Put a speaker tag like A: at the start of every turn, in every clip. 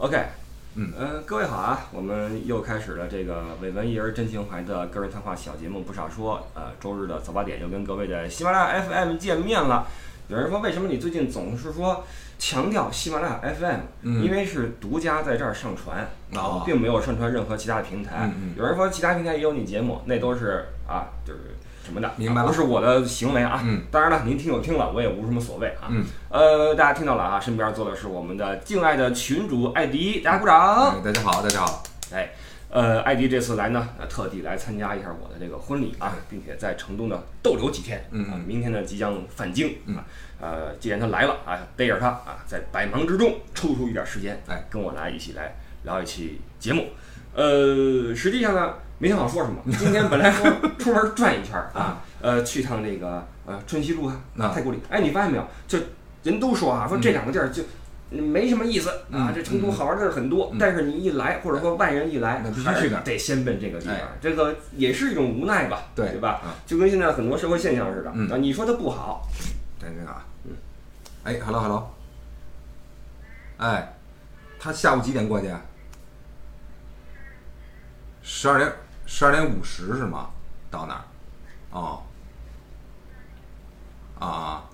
A: OK，
B: 嗯
A: 呃，各位好啊，我们又开始了这个伟文艺人真情怀的个人谈话小节目不少说，呃，周日的早八点又跟各位的喜马拉雅 FM 见面了。有人说为什么你最近总是说强调喜马拉雅 FM？、
B: 嗯
A: 因为是独家在这儿上传，
B: 哦
A: 并没有上传任何其他的平台。
B: 嗯嗯
A: 有人说其他平台也有你节目，那都是啊，就是什么的，
B: 明白
A: 不是我的行为啊。
B: 嗯
A: 当然了，您听就听了，我也无什么所谓啊。
B: 嗯，
A: 呃，大家听到了啊，身边坐的是我们的敬爱的群主艾迪，大家鼓掌。
B: 哎大家好，大家好。
A: 哎，呃，艾迪这次来呢，呃特地来参加一下我的这个婚礼啊，并且在成都呢逗留几天。
B: 嗯
A: 明天呢即将返京
B: 嗯
A: 啊。呃，既然他来了啊，逮着他啊，在百忙之中抽出一点时间，
B: 哎，
A: 跟我来一起来聊一期节目。呃，实际上呢，没想好说什么。今天本来说出门转一圈儿啊，呃，去趟这个呃春熙路太古里。哎，你发现没有？就人都说啊，说这两个地儿就。没什么意思啊
B: 嗯，
A: 这成都好玩的地儿很多，
B: 嗯
A: 但是你一来，或者说外人一来，
B: 那必须
A: 还是
B: 去
A: 得先奔这个地方
B: 哎，
A: 这个也是一种无奈吧，
B: 对
A: 对吧
B: 啊？
A: 就跟现在很多社会现象似的，
B: 嗯
A: 啊，你说它不好，
B: 等等啊。
A: 嗯。
B: 哎，hello hello。哎，他下午几点过去？十二点，十二点五十是吗？到那儿。哦。啊啊。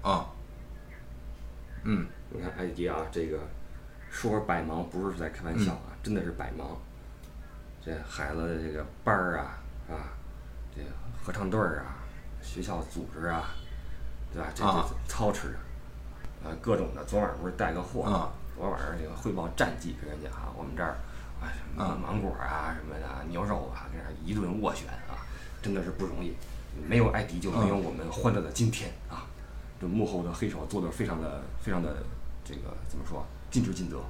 B: 啊。嗯。
A: 你看艾迪啊，这个说百忙不是在开玩笑啊，真的是百忙。这孩子的这个班儿啊啊，这个合唱队儿啊，学校组织啊，对吧？这
B: 啊
A: 这操持，呃，各种的。昨晚不是带个货
B: 啊
A: 昨晚上这个汇报战绩跟人家啊，我们这儿啊什么
B: 啊
A: 芒果啊什么的牛肉啊，跟这儿一顿斡旋啊，真的是不容易。没有艾迪就没有我们欢乐的今天啊！这幕后的黑手做的非常的非常的这个怎么说尽职尽责。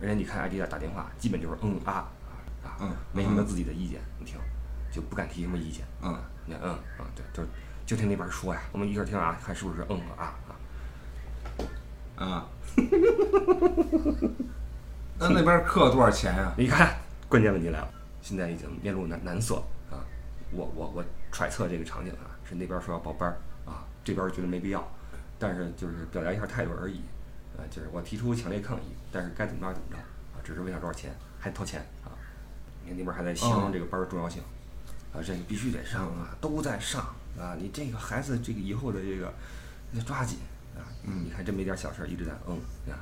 A: 而且你看艾迪打打电话，基本就是嗯啊啊啊
B: 嗯，
A: 没什么自己的意见，你听，就不敢提什么意见。
B: 嗯
A: 你看嗯啊对，就就听那边说呀，我们一块儿听啊，看是不是嗯和啊啊。
B: 啊。那那边课多少钱呀、
A: 你看，关键问题来了，现在已经面露难难色啊！我我我揣测这个场景啊，是那边说要报班儿啊，这边觉得没必要，但是就是表达一下态度而已，呃，就是我提出强烈抗议，但是该怎么着怎么着啊，只是为了多少钱，还掏钱啊！你看那边还在形容这个班儿的重要性啊，这个必须得上啊，都在上啊，你这个孩子这个以后的这个你得抓紧啊！你看这么一点小事儿一直在嗯啊。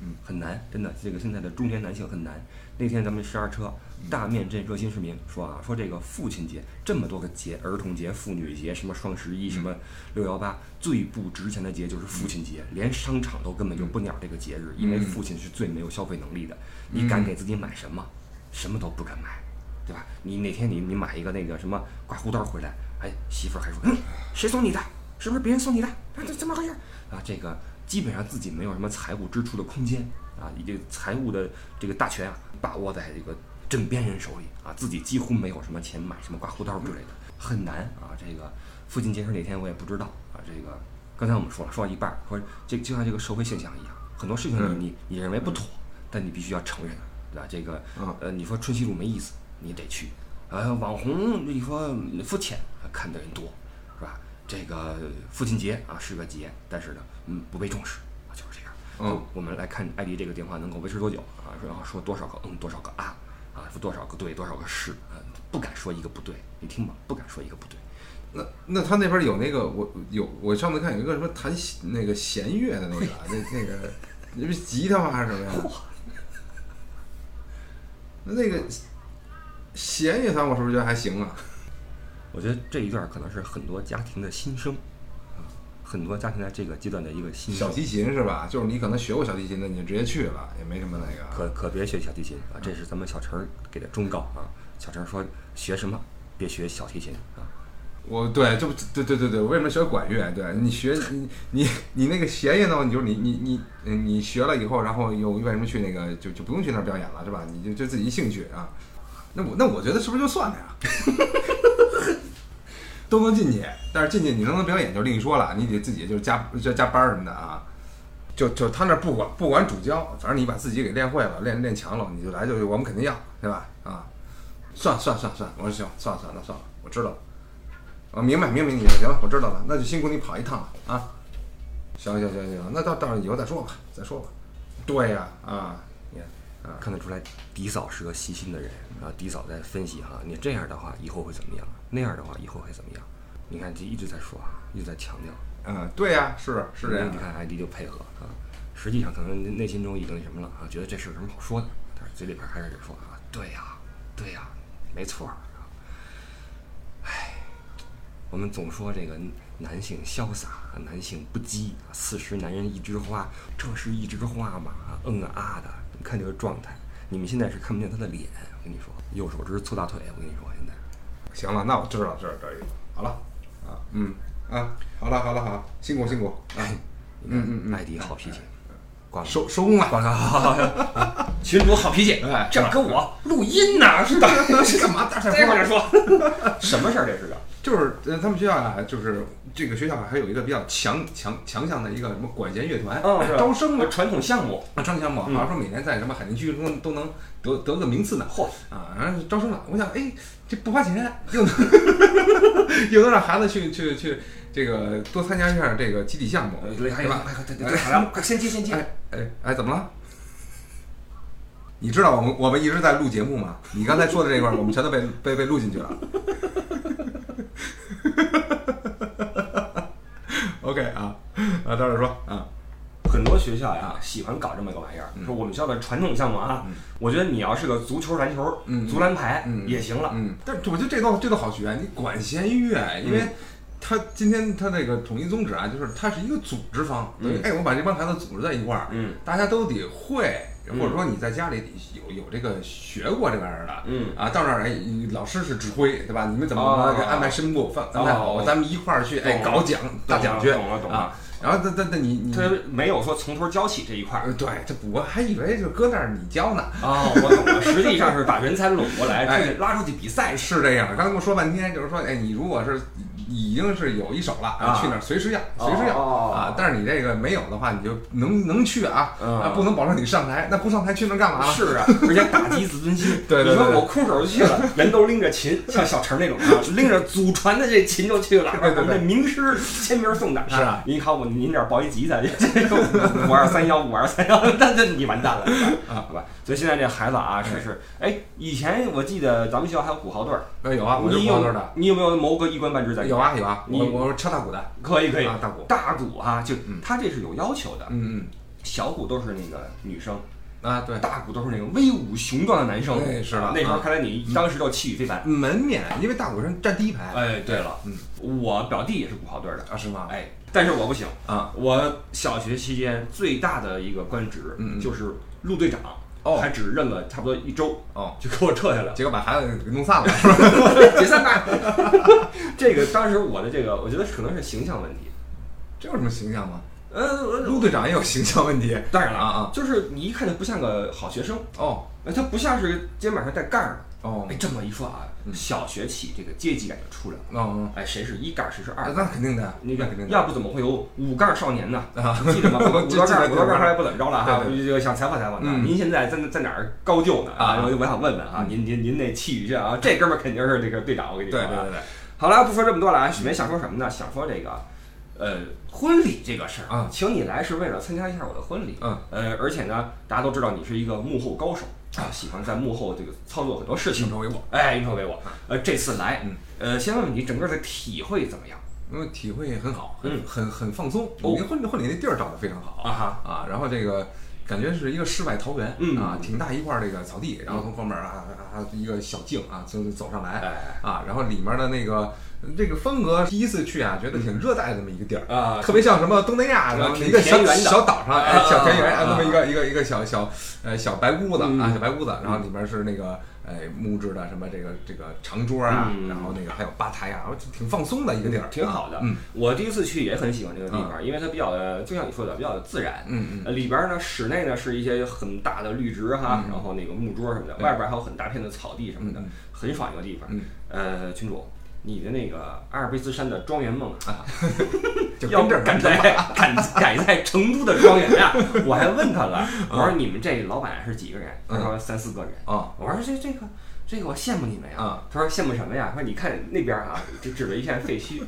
A: 嗯，很难，真的，这个现在的中年男性很难。那天咱们十二车大面镇热心市民说啊，说这个父亲节这么多个节，儿童节、妇女节，什么双十一，什么六幺八，最不值钱的节就是父亲节，连商场都根本就不鸟这个节日，因为父亲是最没有消费能力的。你敢给自己买什么？什么都不敢买，对吧？你哪天你你买一个那个什么刮胡刀回来，哎，媳妇儿还说，嗯，谁送你的？是不是别人送你的？啊，这怎么回事？啊，这个基本上自己没有什么财务支出的空间啊，以这个财务的这个大权啊，把握在这个枕边人手里啊，自己几乎没有什么钱买什么刮胡刀之类的，很难啊。这个父亲节是哪天我也不知道啊。这个刚才我们说了，说到一半儿，说这就像这个社会现象一样，很多事情你
B: 嗯
A: 你你认为不妥，但你必须要承认，对吧？这个
B: 嗯
A: 呃，你说春熙路没意思，你得去。呃，网红你说肤浅，看的人多，是吧？这个父亲节啊是个节，但是呢，嗯，不被重视啊，就是这样。
B: 嗯，
A: 我们来看艾迪这个电话能够维持多久啊？然后说多少个嗯，多少个啊，啊，说多少个对，多少个是，啊，不敢说一个不对，你听吧，不敢说一个不对。
B: 那那他那边有那个我有我上次看有一个什么弹弦那个弦乐的那个那那个那不是吉他吗还是什么呀？那那个弦乐团我是不是觉得还行啊？
A: 我觉得这一段可能是很多家庭的心声啊，很多家庭在这个阶段的一个心声。
B: 小提琴是吧？就是你可能学过小提琴的，你就直接去了，也没什么那个。
A: 可可别学小提琴啊，这是咱们小陈儿给的忠告啊。小陈儿说学什么别学小提琴啊。
B: 我对，就对对对对，我为什么学管乐？对你学你你你那个弦乐呢？你就是你你你嗯你学了以后，然后又为什么去那个就就不用去那儿表演了是吧？你就就自己兴趣啊。那我那我觉得是不是就算了呀？都能进去，但是进去你能不能表演就另一说了，你得自己就是加加加班儿什么的啊。就就他那不管不管主教，反正你把自己给练会了，练练强了，你就来就我们肯定要，对吧？啊，算算算算，我说行，算了算了，算了，我知道了。啊，明白明白你，行了，我知道了，那就辛苦你跑一趟了啊。行行行行，那到到时候以后再说吧，再说吧。对呀，啊，
A: 看，得出来，迪嫂是个细心的人啊。迪嫂在分析哈，你这样的话以后会怎么样？那样的话以后会怎么样？你看，就一直在说啊，一直在强调。
B: 嗯，对呀，是是这样
A: 你。看艾迪就配合啊，实际上可能内心中已经什么了啊，觉得这事有什么好说的，但是嘴里边还是得说啊，对呀，对呀，没错儿啊。唉，我们总说这个男性潇洒，男性不羁啊，此时男人一枝花，这是一枝花吗？啊，嗯啊啊的，你看这个状态，你们现在是看不见他的脸，我跟你说，右手指粗大腿，我跟你说现在。
B: 行了，那我知道，知道，知道意思。好了，啊，嗯，啊，好了，好了，好，辛苦辛苦啊，嗯嗯嗯
A: 艾迪好脾气，挂了。
B: 收收工了。
A: 挂了，群主好脾气，
B: 哎
A: 这跟我录音呢，是的，
B: 是干嘛？大
A: 再往这说，什么事儿这是个？
B: 就是呃，他们学校啊，就是这个学校还有一个比较强强强项的一个什么管弦乐团，
A: 嗯，是
B: 招生嘛，
A: 传统项目，
B: 啊，招生项目，好
A: 嗯
B: 像说每年在什么海淀区中都能得得个名次呢。
A: 嚯，
B: 啊，然后招生了，我想，哎，这不花钱，又能 又能让孩子去去去这个多参加一下这个集体项目，
A: 对，
B: 吧？
A: 快快对对对，快先接先接，
B: 哎哎哎，怎么了？你知道我们我们一直在录节目吗？你刚才说的这块，我们全都被被被录进去了。OK 啊啊，到这儿说啊，
A: 很多学校呀喜欢搞这么个玩意儿，说我们学校的传统项目啊，我觉得你要是个足球、篮球、
B: 嗯
A: 足篮排
B: 嗯
A: 也行了，
B: 嗯，但是我觉得这都这都好学，你管弦乐，因为他今天他这个统一宗旨啊，就是他是一个组织方，等于
A: 嗯
B: 哎，我把这帮孩子组织在一块儿，
A: 嗯
B: 大家都得会，
A: 嗯
B: 或者说你在家里有有这个学过这玩意儿的，
A: 嗯
B: 啊，到那儿哎，老师是指挥，对吧？你们怎么安排声部，放安排好，
A: 哦
B: 咱们一块儿去哎搞奖大奖去
A: 懂了懂了
B: 啊。然后，但但但你你
A: 他没有说从头教起这一块儿。
B: 呃对，这我还以为就搁那儿你教呢。
A: 哦，我懂了，实际上是把人才拢过来，
B: 哎
A: 拉出去比赛。
B: 是这样，刚才跟我说半天，就是说，哎，你如果是已经是有一手了，
A: 啊
B: 去那儿随时要，随时要、
A: 哦
B: 啊。但是你这个没有的话，你就能能去啊，
A: 嗯
B: 啊，不能保证你上台，那不上台去那儿干嘛了？
A: 是啊，而且打击自尊心。
B: 对对对
A: 你说我空手就去了，人都拎着琴，像小陈那种啊，拎着祖传的这琴就去了，
B: 对对对
A: 我们这名师签名送的。
B: 是啊，
A: 您看我您这儿抱一吉他，这个五二三幺五二三幺，那那你完蛋了啊，好吧？所以现在这孩子啊，是是，哎，以前我记得咱们学校还有鼓号队儿，
B: 呃，有啊，我是
A: 你有
B: 光头的，
A: 你有没有谋个一官半职在？
B: 有啊有啊，
A: 你
B: 我我是敲大鼓的，
A: 可以可以
B: 啊，大鼓
A: 大鼓啊，就
B: 嗯
A: 他这是有要求的，
B: 嗯嗯
A: 小鼓都是那个女生，
B: 嗯啊，对，
A: 大鼓都是那个威武雄壮的男生。
B: 对是的
A: 啊那时候
B: 啊
A: 看来你当时就气宇非凡。
B: 门面，因为大鼓是站第一排
A: 哎，对了，
B: 嗯，
A: 我表弟也是鼓号队的，
B: 啊，是吗？
A: 哎，但是我不行，
B: 啊，
A: 我小学期间最大的一个官职
B: 嗯嗯
A: 就是陆队长，
B: 哦
A: 还只认了差不多一周，
B: 哦，
A: 就给我撤下来了，
B: 结果把孩子给弄散了，是吧？
A: 解散吧。这个当时我的这个，我觉得可能是形象问题。
B: 这有什么形象吗？
A: 呃，
B: 陆队长也有形象问题。
A: 当然了
B: 啊啊，
A: 就是你一看就不像个好学生，
B: 哦
A: 那他不像是肩膀上带盖儿的。
B: 哦
A: 哎，这么一说啊，小学起这个阶级感就出来了。
B: 哦，
A: 哎，谁是一杠，谁是二？
B: 那肯定的，
A: 那个
B: 肯定的。
A: 要不怎么会有五杠少年呢？
B: 啊
A: 记得吗？
B: 我
A: 五道盖儿，五道盖儿后来不怎么着了哈？
B: 对
A: 这个想采访采访他，
B: 嗯
A: 您现在在在哪儿高就呢？
B: 啊
A: 我我想问问啊，您您您那气宇轩啊，这哥们儿肯定是这个队长，我跟你说啊。
B: 对对对对，
A: 好了，不说这么多了啊，许梅想说什么呢？想说这个，呃，婚礼这个事儿
B: 啊
A: 请你来是为了参加一下我的婚礼，
B: 嗯，
A: 呃，而且呢，大家都知道你是一个幕后高手啊，喜欢在幕后这个操作很多事情
B: 运，筹帷幄。
A: 哎，运筹帷幄。呃，这次来
B: 嗯，
A: 呃，先问问你整个的体会怎么样？
B: 因为体会很好，
A: 嗯
B: 很很很放松。
A: 我
B: 们婚婚礼那地儿找的非常好
A: 啊哈
B: 啊，然后这个感觉是一个世外桃源，
A: 嗯
B: 啊，挺大一块儿这个草地，然后从后面啊啊一个小径啊就走上来
A: 哎
B: 啊，然后里面的那个这个风格，第一次去啊，觉得挺热带的这么一个地儿。
A: 啊，
B: 特别像什么东南亚，
A: 啊挺
B: 然后一个小小岛上，哎，
A: 啊
B: 小田园，
A: 啊
B: 啊，那么一个一个一个小小呃小白屋子
A: 嗯。
B: 啊，小白屋子，然后里面是那个哎木质的什么这个这个长桌啊，
A: 嗯。
B: 然后那个还有吧台啊，挺放松的一个地儿，
A: 挺好的。
B: 嗯。
A: 我第一次去也很喜欢这个地方，因为它比较的，就像你说的，比较的自然。
B: 嗯嗯。
A: 呃，里边呢，室内呢是一些很大的绿植哈，
B: 嗯。
A: 然后那个木桌什么的，外边还有很大片的草地什么的很爽一个地方。
B: 嗯，
A: 呃，群主，你的那个阿尔卑斯山的庄园梦啊，
B: 就
A: 要不
B: 跟这儿
A: 赶在 赶赶在成都的庄园呀？我还问他了，我说你们这老板是几个人？他说三四个人。
B: 啊
A: 我说这这个这个我羡慕你们呀。
B: 啊
A: 他说羡慕什么呀？他说你看那边啊，就指着一片废墟，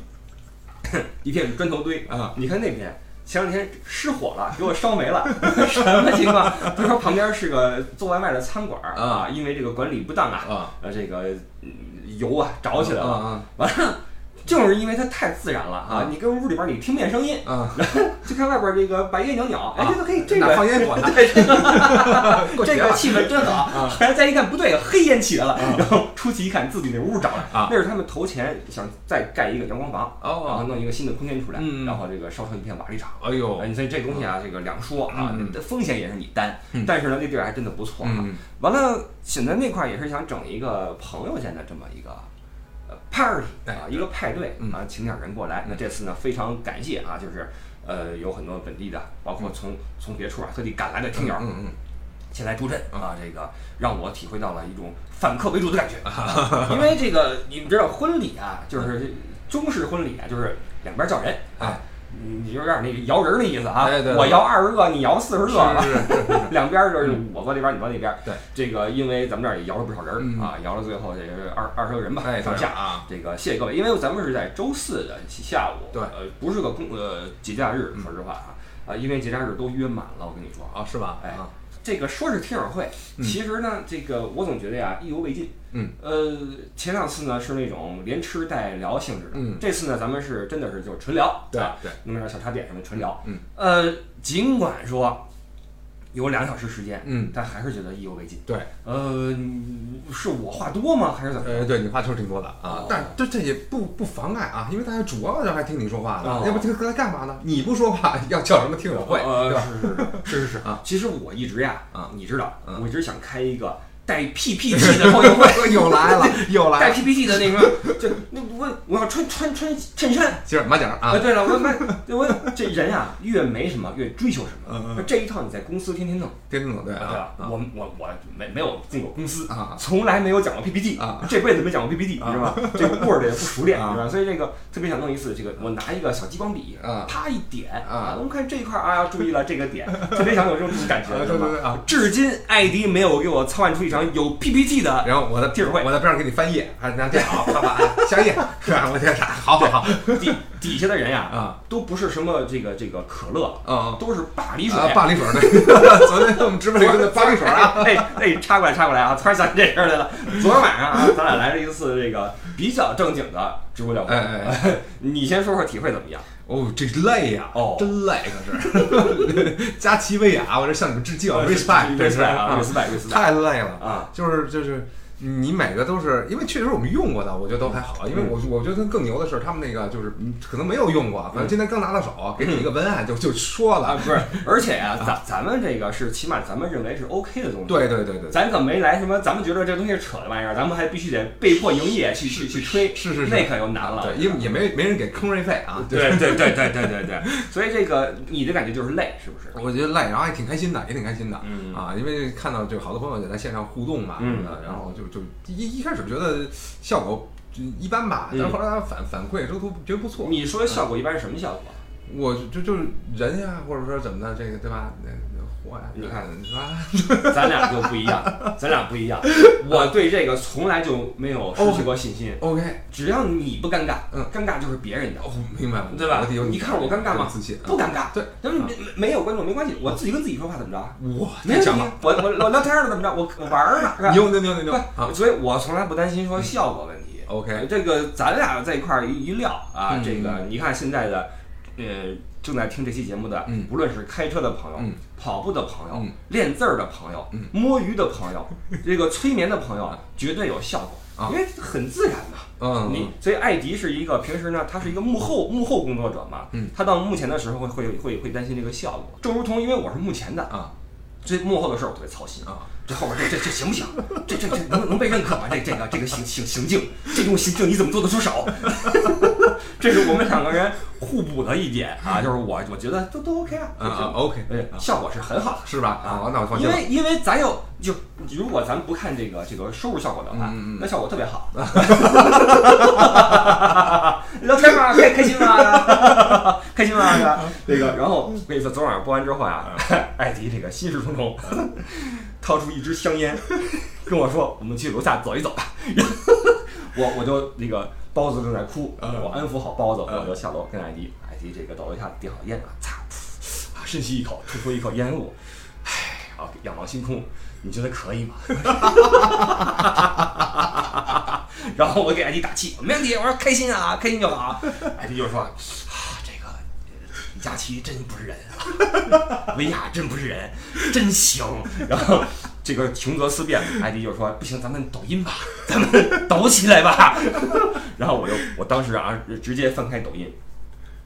A: 一片砖头堆
B: 啊。
A: 你看那边前两天失火了，给我烧没了，什么情况？他说旁边是个做外卖的餐馆
B: 啊
A: 因为这个管理不当啊，
B: 啊
A: 呃，这个嗯油啊着起来了，
B: 啊
A: 完了。就是因为它太自然了啊
B: 啊！
A: 你跟屋里边儿你听不见声音，
B: 啊啊！
A: 就看外边儿这个白烟袅袅，哎，
B: 啊
A: 这个可以，这
B: 哪
A: 个
B: 放烟火呢？
A: 对，这个气氛真好。
B: 啊
A: 后来再一看，不对，黑烟起来了。然后出去一看，自己那屋着了。
B: 啊
A: 那是他们投钱想再盖一个阳光房，然后
B: 哦，
A: 弄一个新的空间出来，然后这个烧成一片瓦砾场。
B: 哎呦，
A: 哎，所以这东西啊，这个两说啊风险也是你担
B: 嗯，
A: 但是呢，那地儿还真的不错啊。
B: 嗯
A: 完了，现在那块儿也是想整一个朋友间的这么一个呃 party
B: 哎
A: 啊，一个派对
B: 嗯。
A: 啊，请点人过来。那这次呢，非常感谢啊，就是呃有很多本地的，包括从从别处啊特地赶来的听友，
B: 嗯嗯
A: 前来助阵啊，这个让我体会到了一种反客为主的感觉。因为这个你们知道婚礼啊，就是中式婚礼啊，就是两边叫人啊
B: 哎，
A: 你有点那个摇人的意思啊
B: 哎对对。
A: 我摇二十个，你摇四十个，
B: 是是是，
A: 两边就是我坐这边，你坐那边。
B: 对，
A: 这个因为咱们这儿也摇了不少人
B: 嗯
A: 啊，摇了最后这个二二十个人吧
B: 哎，
A: 上下。
B: 啊，
A: 这个谢谢各位，因为咱们是在周四的下午，
B: 对
A: 呃，不是个公呃节假日，说实话啊，啊，因为节假日都约满了，我跟你说，
B: 啊是吧？
A: 哎
B: 啊，
A: 这个说是听友会，
B: 嗯
A: 其实呢，这个我总觉得呀意犹未尽。
B: 嗯，
A: 呃，前两次呢是那种连吃带聊性质的，
B: 嗯
A: 这次呢咱们是真的是就是纯聊，
B: 对
A: 吧
B: 对，
A: 弄点小茶点什么纯聊。
B: 嗯，
A: 呃，尽管说有两小时时间，
B: 嗯，
A: 但还是觉得意犹未尽。
B: 对，
A: 呃，是我话多吗？还是怎么着？
B: 呃，对你话确实挺多的啊
A: 哦，
B: 但这这也不不妨碍啊，因为大家主要的还听你说话的
A: 哦，
B: 要不听来干嘛呢？你不说话要叫什么听友会，
A: 呃，
B: 对吧？
A: 是是是是是
B: 啊。
A: 其实我一直呀，
B: 啊
A: 你知道，
B: 嗯
A: 我一直想开一个带 PPT 的后友会。
B: 又来了，又来了带
A: ，PPT 的那个，就那我我要穿穿穿衬衫。
B: 今儿马甲啊
A: 啊，，对了，我买我这人啊，越没什么越追求什么。
B: 嗯嗯
A: 这一套你在公司天天弄。
B: 天天对
A: 啊，对
B: 啊？
A: 我我我没没有进过公司
B: 啊
A: 从来没有讲过 PPT
B: 啊，
A: 这辈子没讲过 PPT，你知道吧？这个 Word 也不熟练，
B: 啊
A: 是吧？所以这个特别想弄一次，这个我拿一个小激光笔
B: 啊，
A: 啪一点
B: 啊
A: 我们看这一块儿啊，要注意了这个点，特别想有这种感觉，
B: 啊
A: 知道吗？
B: 对对对啊。
A: 至今艾迪没有给我操办出一场有 PPT 的
B: 然后我在
A: 地儿会
B: 我在边上给你翻页，还拿电脑，啪啪，下一页，是吧？我天啥？好好好
A: 底底下的人呀，
B: 啊
A: 都不是什么这个这个可乐，
B: 啊
A: 都是巴黎水。
B: 啊！巴黎水 昨天我们直播里说的巴黎水儿啊，
A: 哎哎，插过来插过来啊！突然想起这事儿来了。昨天晚上啊，咱俩来了一次这个比较正经的直播聊会。
B: 哎哎
A: 你先说说体会怎么样？
B: 哦，这累呀，
A: 哦
B: 真累可是。加奇维亚，我这向你们致敬
A: ，respect，respect，respect，respect，
B: 太累了
A: 啊！
B: 就是就是。你每个都是，因为确实我们用过的，我觉得都还好。因为我我觉得更牛的是，他们那个就是嗯可能没有用过，反正今天刚拿到手，给你一个文案就就说
A: 啊，
B: 了。
A: 不是，而且啊，咱咱们这个是起码咱们认为是 OK 的东西。
B: 对对对对，
A: 咱可没来什么，咱们觉得这东西是扯的玩意儿，咱们还必须得被迫营业去去去吹，
B: 是是是
A: 那可就难了。
B: 对，因为也没没人给坑位费啊。
A: 对对对对对对对，所以这个你的感觉就是累，是不是？
B: 我觉得累，然后还挺开心的，也挺开心的。
A: 嗯
B: 啊，因为看到就好多朋友也在线上互动嘛，
A: 嗯
B: 什么的然后就就一一开始觉得效果就一般吧，
A: 嗯
B: 但是后来大家反反馈都都觉得不错。
A: 你说效果一般是什么效果？
B: 我就就是人呀，或者说怎么的，这个对吧？那那活呀，
A: 你看
B: 你说？
A: 咱俩就不一样，咱俩不一样。我对这个从来就没有失去过信心。
B: OK，
A: 只要你不尴尬，
B: 嗯
A: 尴尬就是别人的，
B: 哦，明白了，
A: 对吧
B: 有？
A: 你看我尴尬吗？不尴尬。
B: 对，
A: 咱们没没没有观众没关系，我自己跟自己说话怎么着？
B: 我，
A: 没问题
B: 太强了，，
A: 我我我聊天了怎么着？我我玩儿呢，是吧？
B: 牛牛牛牛牛
A: 所以我从来不担心说效果问题。
B: ！OK，
A: 这个咱俩在一块儿一一聊啊，
B: 嗯
A: 这个你看现在的，呃，正在听这期节目的，
B: 嗯
A: 无论是开车的朋友、
B: 嗯
A: 跑步的朋友、
B: 嗯
A: 练字儿的朋友、
B: 嗯
A: 摸鱼的朋友、这个催眠的朋友，绝对有效果，
B: 啊
A: 因为很自然嘛。
B: 嗯，
A: 你所以艾迪是一个平时呢，他是一个幕后幕后工作者嘛，
B: 嗯
A: 他到目前的时候会会会会担心这个效果，正如同因为我是目前的，
B: 啊
A: 这幕后的事儿我特别操心
B: 啊。
A: 这后边这这这行不行？这这这能能被认可吗？这这个这个行行行径，这种行径你怎么做得出手？这是我们两个人互补的一点啊，就是我我觉得都都 OK 啊，
B: 啊啊，OK，
A: 对，效果是很好的。
B: 是吧？啊，那我放心。
A: 因为因为咱有就如果咱不看这个这个收入效果的话，那效果特别好。聊天吗？开开心吗？开心吗？是吧？这个，然后我跟你说，昨晚上播完之后呀，艾迪这个心事重重，掏出一支香烟，跟我说：“我们去楼下走一走吧。”我我就那个包子正在哭，
B: 嗯
A: 我安抚好包子，
B: 嗯
A: 我就下楼跟艾迪，艾迪这个到楼下点好烟啊，擦，噗深吸一口，吐出一口烟雾，唉，啊，仰望星空，你觉得可以吗？然后我给艾迪打气，没问题，我说开心啊，开心就好。艾迪就说，佳琪真不是人啊，维亚真不是人，真行。然后这个穷则思变，艾迪就说不行，咱们抖音吧，咱们抖起来吧。然后我就我当时啊，直接翻开抖音。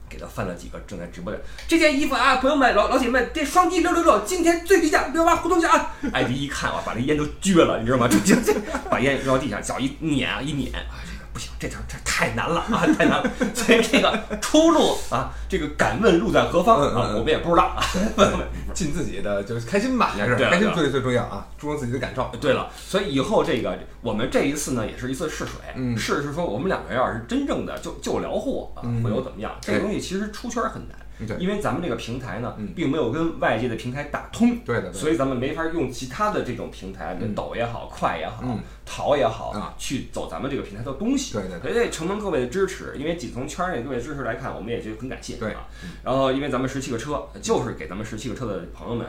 A: 给他翻了几个正在直播的这件衣服啊，朋友们、老老铁们，这双击六六六，今天最低价六八互动价啊！艾迪一看啊，把那烟都撅了，你知道吗？就就就把烟扔到地上，脚一碾啊，一碾啊，这个不行，这条这太难了啊，太难了。所以这个出路啊，这个敢问路在何方啊，我们也不知道啊。
B: 尽自己的就是开心吧，也是开心最最重要啊，注重自己的感受。
A: 对了，所以以后这个我们这一次呢，也是一次试水，
B: 嗯
A: 试试说我们两个要是真正的就就聊货啊，
B: 嗯
A: 会有怎么样？这个东西其实出圈很难。
B: 对。
A: 因为咱们这个平台呢
B: 嗯，
A: 并没有跟外界的平台打通，
B: 对的，
A: 所以咱们没法用其他的这种平台，
B: 嗯。
A: 抖也好，快也好
B: 嗯，
A: 淘也好
B: 啊，
A: 去走咱们这个平台的东西。
B: 对对
A: 所以得承蒙各位的支持，因为仅从圈内各位支持来看，我们也觉得很感谢。
B: 对。
A: 啊，然后因为咱们十七个车，就是给咱们十七个车的朋友们。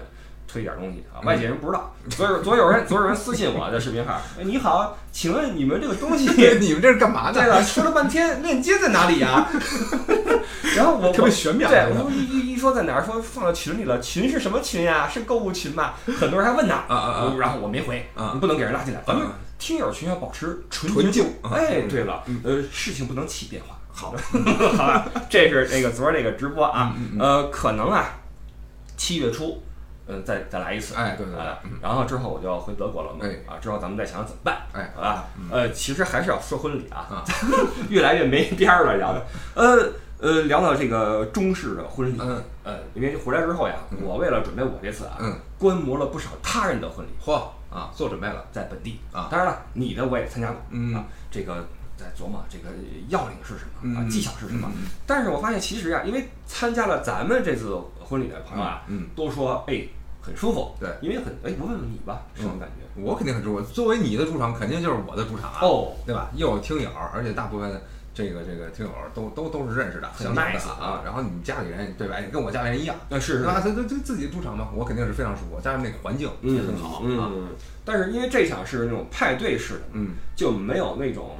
A: 推点东西啊，
B: 嗯
A: 外界人不知道。昨有昨儿有人昨儿有人私信我在视频号，哎你好，请问你们这个东西
B: 你们这是干嘛的？
A: 对了，说了半天链接在哪里呀？然后我
B: 特别玄妙
A: 对，我一一一说在哪儿，说放到群里了，群是什么群呀？是购物群吧？很多人还问呢，
B: 啊啊啊
A: 然后我没回，
B: 啊
A: 你不能给人拉进来，咱们
B: 啊
A: 听友群要保持纯
B: 纯净
A: 哎，
B: 嗯
A: 对了
B: 嗯，
A: 呃，事情不能起变化。
B: 好，
A: 好吧，这是那个昨儿那个直播啊呃，可能啊，七月初。嗯，再再来一次，
B: 哎对对对
A: 然后之后我就要回德国了嘛，
B: 哎
A: 啊，之后咱们再想想怎么办，
B: 哎
A: 好吧？
B: 嗯
A: 呃，其实还是要说婚礼啊，
B: 啊
A: 越来越没边儿了聊的。呃呃，聊到这个中式的婚礼，
B: 嗯
A: 呃，因为回来之后呀，
B: 嗯
A: 我为了准备我这次啊，
B: 嗯，
A: 观摩了不少他人的婚礼，
B: 嚯啊，做准备了，
A: 在本地
B: 啊
A: 当然了，你的我也参加过，
B: 嗯
A: 啊，这个在琢磨这个要领是什么啊，
B: 嗯
A: 技巧是什么。但是我发现其实呀，因为参加了咱们这次婚礼的朋友啊，
B: 嗯，
A: 都说哎很舒服，
B: 对
A: 因为很哎，我问问你吧，什么感觉？
B: 我肯定很舒服。作为你的主场，肯定就是我的主场啊，
A: 哦，
B: 对吧？又有听友，而且大部分这个这个听友都都都是认识的，
A: 很 nice
B: 啊。然后你家里人对吧？也跟我家里人一样，
A: 那是
B: 是吧？他他他自己的主场嘛，我肯定是非常舒服，加上那个环境也很好啊。
A: 嗯，但是因为这场是那种派对式的，
B: 嗯，
A: 就没有那种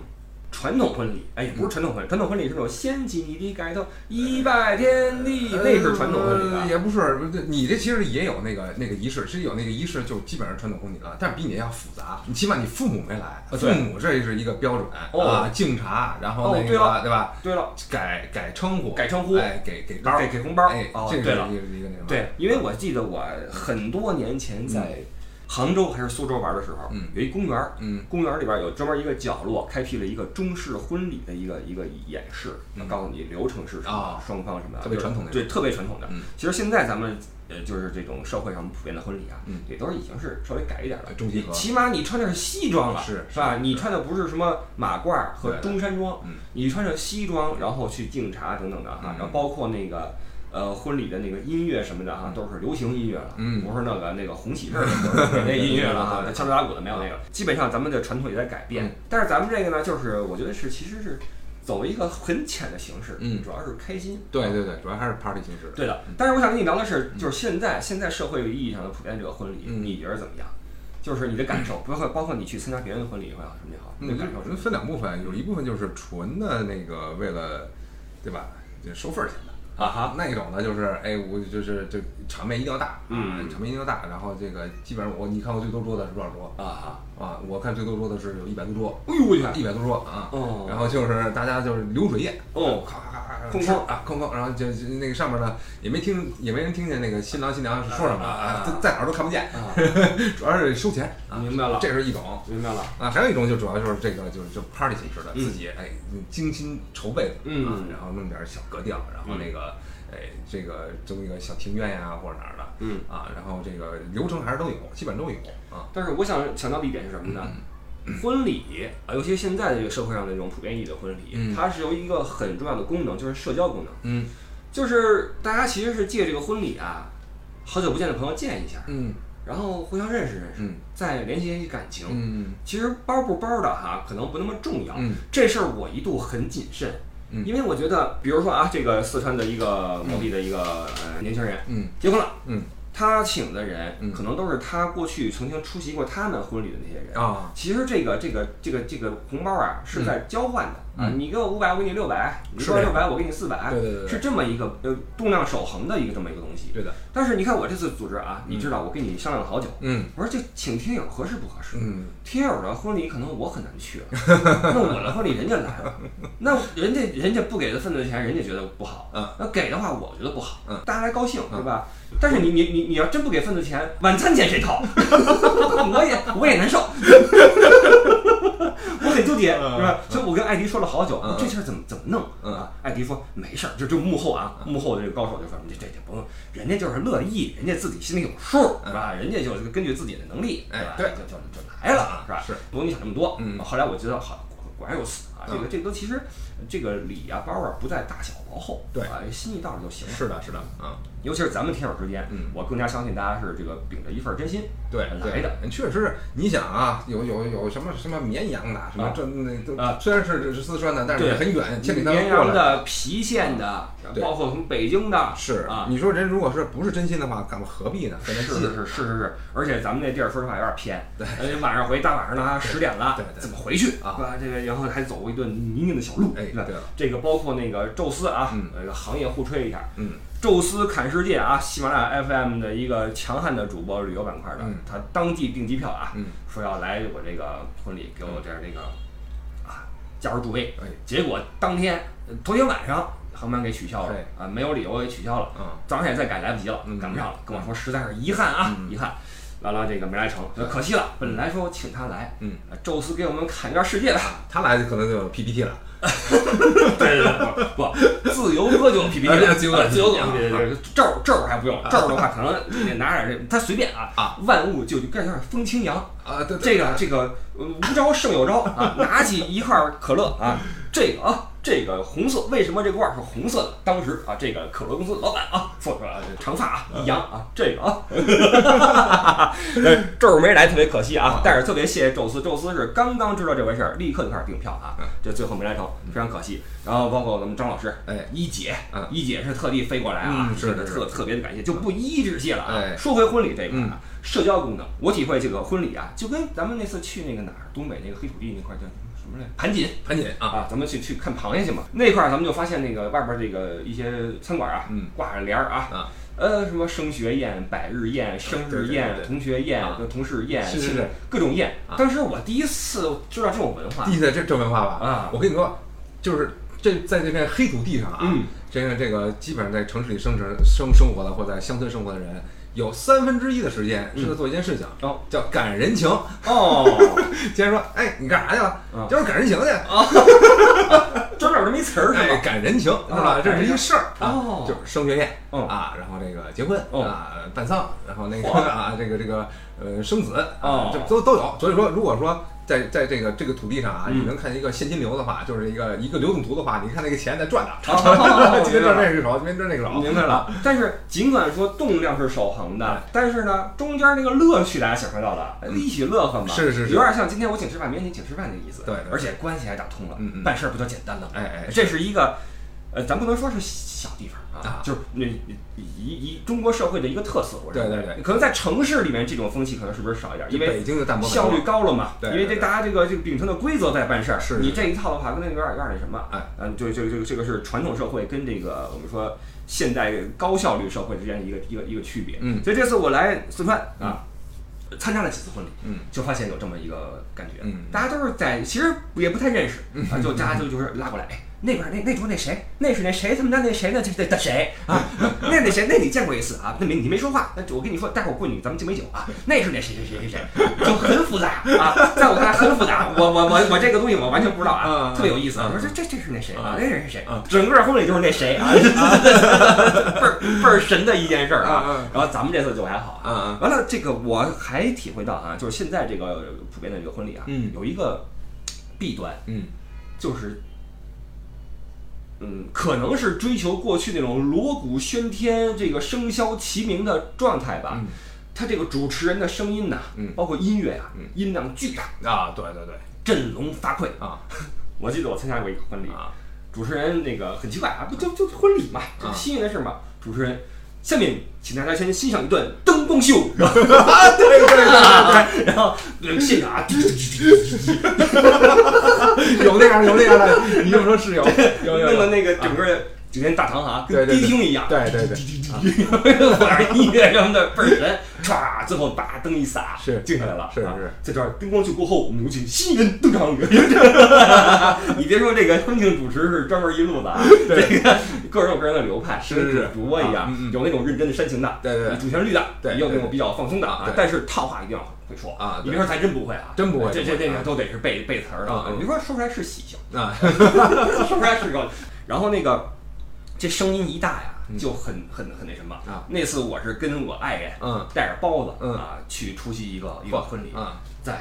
A: 传统婚礼。哎，也不是传统婚礼，传统婚礼是那种掀起你的盖头，一拜天地，那是传统婚礼。
B: 也不是，你这其实也有那个那个仪式，其实有那个仪式就基本上传统婚礼了，但是比你要复杂。你起码你父母没来，父母这是一个标准
A: 哦。
B: 啊，敬茶，然后那个
A: 哦对
B: 对吧？
A: 对了，
B: 改改称呼，
A: 改称呼。
B: 哎，给给包，
A: 给给红包
B: 哎
A: 哦，
B: 这是一个一个那什么，
A: 对，因为我记得我很多年前在杭州还是苏州玩的时候，
B: 嗯。
A: 有一公园儿，
B: 嗯。
A: 公园里边有专门一个角落，开辟了一个中式婚礼的一个一个演示，
B: 嗯。
A: 告诉你流程是什么
B: 啊，
A: 双方什么的，
B: 特别传统的
A: 对，特别传统的。
B: 嗯。
A: 其实现在咱们呃，就是这种社会上普遍的婚礼啊
B: 嗯，
A: 也都是已经是稍微改一点了。
B: 中西合。
A: 起码你穿的是西装了，
B: 是
A: 是。吧？你穿的不是什么马褂儿和中山装
B: 嗯，
A: 你穿着西装，然后去敬茶等等的哈
B: 嗯，
A: 然后包括那个。呃，婚礼的那个音乐什么的哈，都是流行音乐了，
B: 嗯
A: 不是那个那个红喜事儿 那音乐了敲锣打鼓的没有那个。基本上咱们的传统也在改变
B: 嗯，
A: 但是咱们这个呢，就是我觉得是其实是走一个很浅的形式，
B: 嗯
A: 主要是开心。
B: 对对对，主要还是 party 形式。
A: 对的，但是我想跟你聊的是，就是现在现在社会意义上的普遍这个婚礼，
B: 嗯
A: 你觉得怎么样？就是你的感受，包括 包括你去参加别人的婚礼也好，什么也好，你的
B: 嗯
A: 感受？
B: 分两部分，有一部分就是纯的那个为了，对吧？就收份儿钱的。
A: 啊哈，
B: 那一种呢，就是哎，我就是这场面一定要大，啊
A: 嗯。
B: 场面一定要大，然后这个基本上我你看过最多桌的是多少桌？
A: 啊哈，
B: 啊？我看最多桌的是有一百多桌，
A: 哎呦我去，
B: 一百多桌啊。
A: 哦。
B: 然后就是大家就是流水宴，
A: 哦。
B: 咔咔咔咔
A: 哐哐
B: 吃啊，空空，然后就就那个上面呢也没听也没人听见那个新郎新娘是说什么
A: 啊
B: 在哪儿都看不见，
A: 啊，
B: 主要是收钱啊，
A: 明白了
B: 这是一种。
A: 明白了，
B: 啊，还有一种就主要就是这个就是就 party 形式的，
A: 嗯
B: 自己哎精心筹备的，
A: 嗯
B: 啊，然后弄点小格调，然后那个哎这个租一个小庭院呀或者哪儿的，
A: 嗯
B: 啊，然后这个流程还是都有，基本都有啊，
A: 但是我想强调的一点是什么呢？婚礼啊，尤其现在的这个社会上的这种普遍意义的婚礼，
B: 嗯。
A: 它是由一个很重要的功能，就是社交功能，
B: 嗯。
A: 就是大家其实是借这个婚礼啊，好久不见的朋友见一下，
B: 嗯。
A: 然后互相认识认识，
B: 嗯。
A: 再联系联系感情。
B: 嗯。
A: 其实包不包的哈，可能不那么重要。
B: 嗯。
A: 这事儿我一度很谨慎，
B: 嗯。
A: 因为我觉得，比如说啊，这个四川的一个某地的一个呃年轻人
B: 嗯。
A: 结婚了，
B: 嗯
A: 他请的人
B: 嗯。
A: 可能都是他过去曾经出席过他们婚礼的那些人。
B: 啊，
A: 其实这个这个这个这个红包啊是在交换的、啊，
B: 嗯
A: 你给我五百，我给你六百，你给我六百，我给你四百，
B: 对对对对
A: 是这么一个呃动量守恒的一个这么一个东西。
B: 对的，
A: 但是你看我这次组织啊，你知道我跟你商量了好久，
B: 嗯
A: 我说这请听友合适不合适？
B: 嗯
A: 听友的婚礼可能我很难去，那我的婚礼人家来了，那人家人家不给的份子钱，人家觉得不好，
B: 嗯，
A: 那给的话我觉得不好，
B: 嗯，
A: 大家来高兴，对吧？但是你你你你要真不给份子钱，晚餐钱谁掏？我也我也难受，我很纠结，是吧？所以我跟艾迪说了好久，
B: 嗯
A: 这事儿怎么怎么弄
B: 嗯
A: 啊？艾迪说没事儿，就就幕后啊，幕后的这个高手就说这这这不用，人家就是乐意，人家自己心里有数，是吧？人家就是根据自己的能力，
B: 哎对
A: 就就就来了，是吧？
B: 是
A: 不用你想那么多。
B: 嗯
A: 后来我觉得好，果果然如此啊。这个
B: 嗯
A: 这个都其实这个礼啊包啊不在大小薄厚，
B: 对
A: 啊，心意到了就行了。
B: 是的，是的，啊，
A: 尤其是咱们听友之间，
B: 嗯
A: 我更加相信大家是这个秉着一份真心
B: 对
A: 来的。
B: 确实是。你想啊，有有有什么什么绵阳的，什么
A: 啊
B: 这那都
A: 啊
B: 虽然是是四川的，但是
A: 也
B: 很远，千里迢
A: 绵
B: 迢过来。
A: 阳的、郫县的，包括从北京的，
B: 是
A: 啊，
B: 你说人如果是不是真心的话，干嘛何必呢？
A: 是是是是是是，而且咱们那地儿说实话有点偏，呃，晚上回大晚上呢十点了
B: 对，对
A: 怎么回去
B: 啊？
A: 这个然后还走一段泥泞的小路，
B: 哎
A: 是吧
B: 对了
A: 这个包括那个宙斯啊
B: 嗯，
A: 呃，行业互吹一下，
B: 嗯
A: 宙斯砍世界啊，喜马拉雅 FM 的一个强悍的主播，旅游板块的，
B: 嗯
A: 他当即订机票啊，
B: 嗯
A: 说要来我这个婚礼，给我这儿这个啊加入助威。
B: 哎
A: 结果当天呃头天晚上航班给取消了啊，没有理由给取消了。
B: 嗯
A: 早上也再改来不及了，
B: 嗯
A: 赶不上了，跟我说实在是遗憾啊，
B: 嗯
A: 遗憾。完了，这个没来成，可惜了。本来说我请他来，
B: 嗯
A: 呃，宙斯给我们砍一段世界的，
B: 他来可能就有 PPT 了。
A: 对对对，不不，自由喝酒 PPT，
B: 啊自由
A: 自由喝酒咒儿还不用，咒儿的话可能你拿点这，他随便啊
B: 啊，
A: 万物就就该有点风清扬，
B: 啊，对
A: 这个这个呃无招胜有招啊，拿起一块可乐啊，这个啊这个红色，为什么这个罐儿是红色的？当时啊这个可乐公司老板啊说出来了，长发啊一扬啊，这个啊，呃咒儿没来特别可惜啊，但是特别谢谢宙斯，宙斯是刚刚知道这回事儿，立刻就开始订票啊，这最后没来成，非常可惜。然后包括咱们张老师，
B: 哎。
A: 一姐
B: 嗯，
A: 一姐是特地飞过来啊，
B: 嗯是
A: 的特特别的感谢，就不一一致谢了啊。
B: 哎。
A: 说回婚礼这一块
B: 嗯
A: 啊，社交功能，我体会这个婚礼啊，就跟咱们那次去那个哪儿，东北那个黑土地那块儿叫什么来？盘锦
B: 盘锦啊，
A: 啊，咱们去去看螃蟹去嘛。那块儿咱们就发现那个外边儿这个一些餐馆啊，
B: 嗯
A: 挂着帘儿啊。
B: 啊
A: 呃，什么升学宴、百日宴、生日宴、同学宴
B: 啊、
A: 同事宴，
B: 是是是
A: 各种宴
B: 啊。
A: 当时我第一次知道这种文化
B: 第一次这这文化吧
A: 啊
B: 我跟你说，就是这在这片黑土地上啊，
A: 嗯
B: 这个这个基本上在城市里生存生生活的或者在乡村生活的人，有三分之一的时间是在做一件事情，
A: 哦
B: 叫感人情。
A: 哦，
B: 今天说，哎，你干啥去了？
A: 啊
B: 就是感人情去。
A: 专门有这么一词儿是
B: 哎，
A: 吧？
B: 赶人情是吧？这是一事儿
A: 哦
B: 啊，就是升学宴
A: 哦
B: 啊，然后这个结婚
A: 哦
B: 啊，办丧，然后那个
A: 嚯
B: 啊，这个这个呃生子
A: 哦
B: 啊，这都都有。所以说，如果说在在这个这个土地上啊，
A: 嗯。
B: 你能看见一个现金流的话，就是一个一个流动图的话，你看那个钱在转的，
A: 哦
B: 今天赚这个手，明天赚那个手，
A: 明白了，但是尽管说动量是守恒的，但是呢，中间那个乐趣大家享受到了，一起乐呵嘛，
B: 是是是。
A: 有点像今天我请吃饭，明天你请吃饭的意思，
B: 对
A: 而且关系还打通了，办事儿不就简单了吗？
B: 哎哎
A: 这是一个，呃，咱不能说是小地方啊，
B: 啊。
A: 就是那一一中国社会的一个特色，我认为，
B: 对对对。
A: 可能在城市里面这种风气可能是不是少一点，因为
B: 北京的
A: 效率高了嘛，
B: 对
A: 因为这大家这个这个秉承的规则在办事儿，
B: 是是。
A: 你这一套的话，跟那个有点有点那什么，
B: 哎，
A: 嗯，就就这个这个是传统社会跟这个我们说现代高效率社会之间的一个一个一个区别。
B: 嗯。
A: 所以这次我来四川啊，参加了几次婚礼，
B: 嗯，
A: 就发现有这么一个感觉，
B: 嗯。
A: 大家都是在其实也不太认识啊，就大家就就是拉过来，哎。那边那那桌那谁，那是那谁他们家那谁呢？这这的谁啊？那那谁那你见过一次啊？那没你没说话，那我跟你说，待会儿过去咱们敬杯酒啊。那是那谁谁谁谁谁，就很复杂啊，在我看来很复杂。我我我我这个东西我完全不知道啊，
B: 嗯
A: 特别有意思。
B: 嗯
A: 我说这这这是那谁啊？
B: 嗯
A: 那人是谁
B: 嗯？
A: 整个婚礼就是那谁啊，倍儿倍儿神的一件事儿啊。然后咱们这次就还好啊。完了，这个我还体会到啊，就是现在这个普遍的这个婚礼啊，
B: 嗯
A: 有一个弊端，
B: 嗯
A: 就是，嗯，可能是追求过去那种锣鼓喧天、这个笙箫齐鸣的状态吧。
B: 嗯。
A: 他这个主持人的声音呐，
B: 嗯。
A: 包括音乐啊，
B: 嗯。
A: 音量巨大，
B: 啊，对对对。
A: 振聋发聩。
B: 啊。
A: 我记得我参加过一个婚礼，
B: 啊。
A: 主持人那个很奇怪啊，不就就婚礼嘛，这
B: 啊。
A: 是新鲜的事嘛。主持人，下面请大家先欣赏一段灯光秀，然 后
B: 对对对对
A: 然后呃现场啊，
B: 对，有那样有那样的，你这么说是有有有有，
A: 弄了那个 整个酒店大堂哈，跟迪厅一样，
B: 对对对，
A: 放点音乐什么的倍儿神，歘，最后把灯一撒，
B: 是
A: 静下来了，啊
B: 是。是
A: 在这儿灯光秀过后，我们有请新人登场。你别说这个婚庆主持是专门一路的啊，这个个人有个人的流派，
B: 是是
A: 主播一样有那种认真的煽情的，
B: 对对
A: 主旋律的，
B: 对
A: 也有那种比较放松的啊，但是套话一定要会说
B: 啊
A: 你别说咱真不会啊，
B: 真不会
A: 这这这个都得是背背词儿的你别说说出来是喜庆。
B: 啊，
A: 说出来是个，然后那个这声音一大呀，就很很很那什么
B: 啊。
A: 那次我是跟我爱人，
B: 嗯
A: 带着包子，
B: 嗯
A: 啊，去出席一个一个婚礼，
B: 啊
A: 在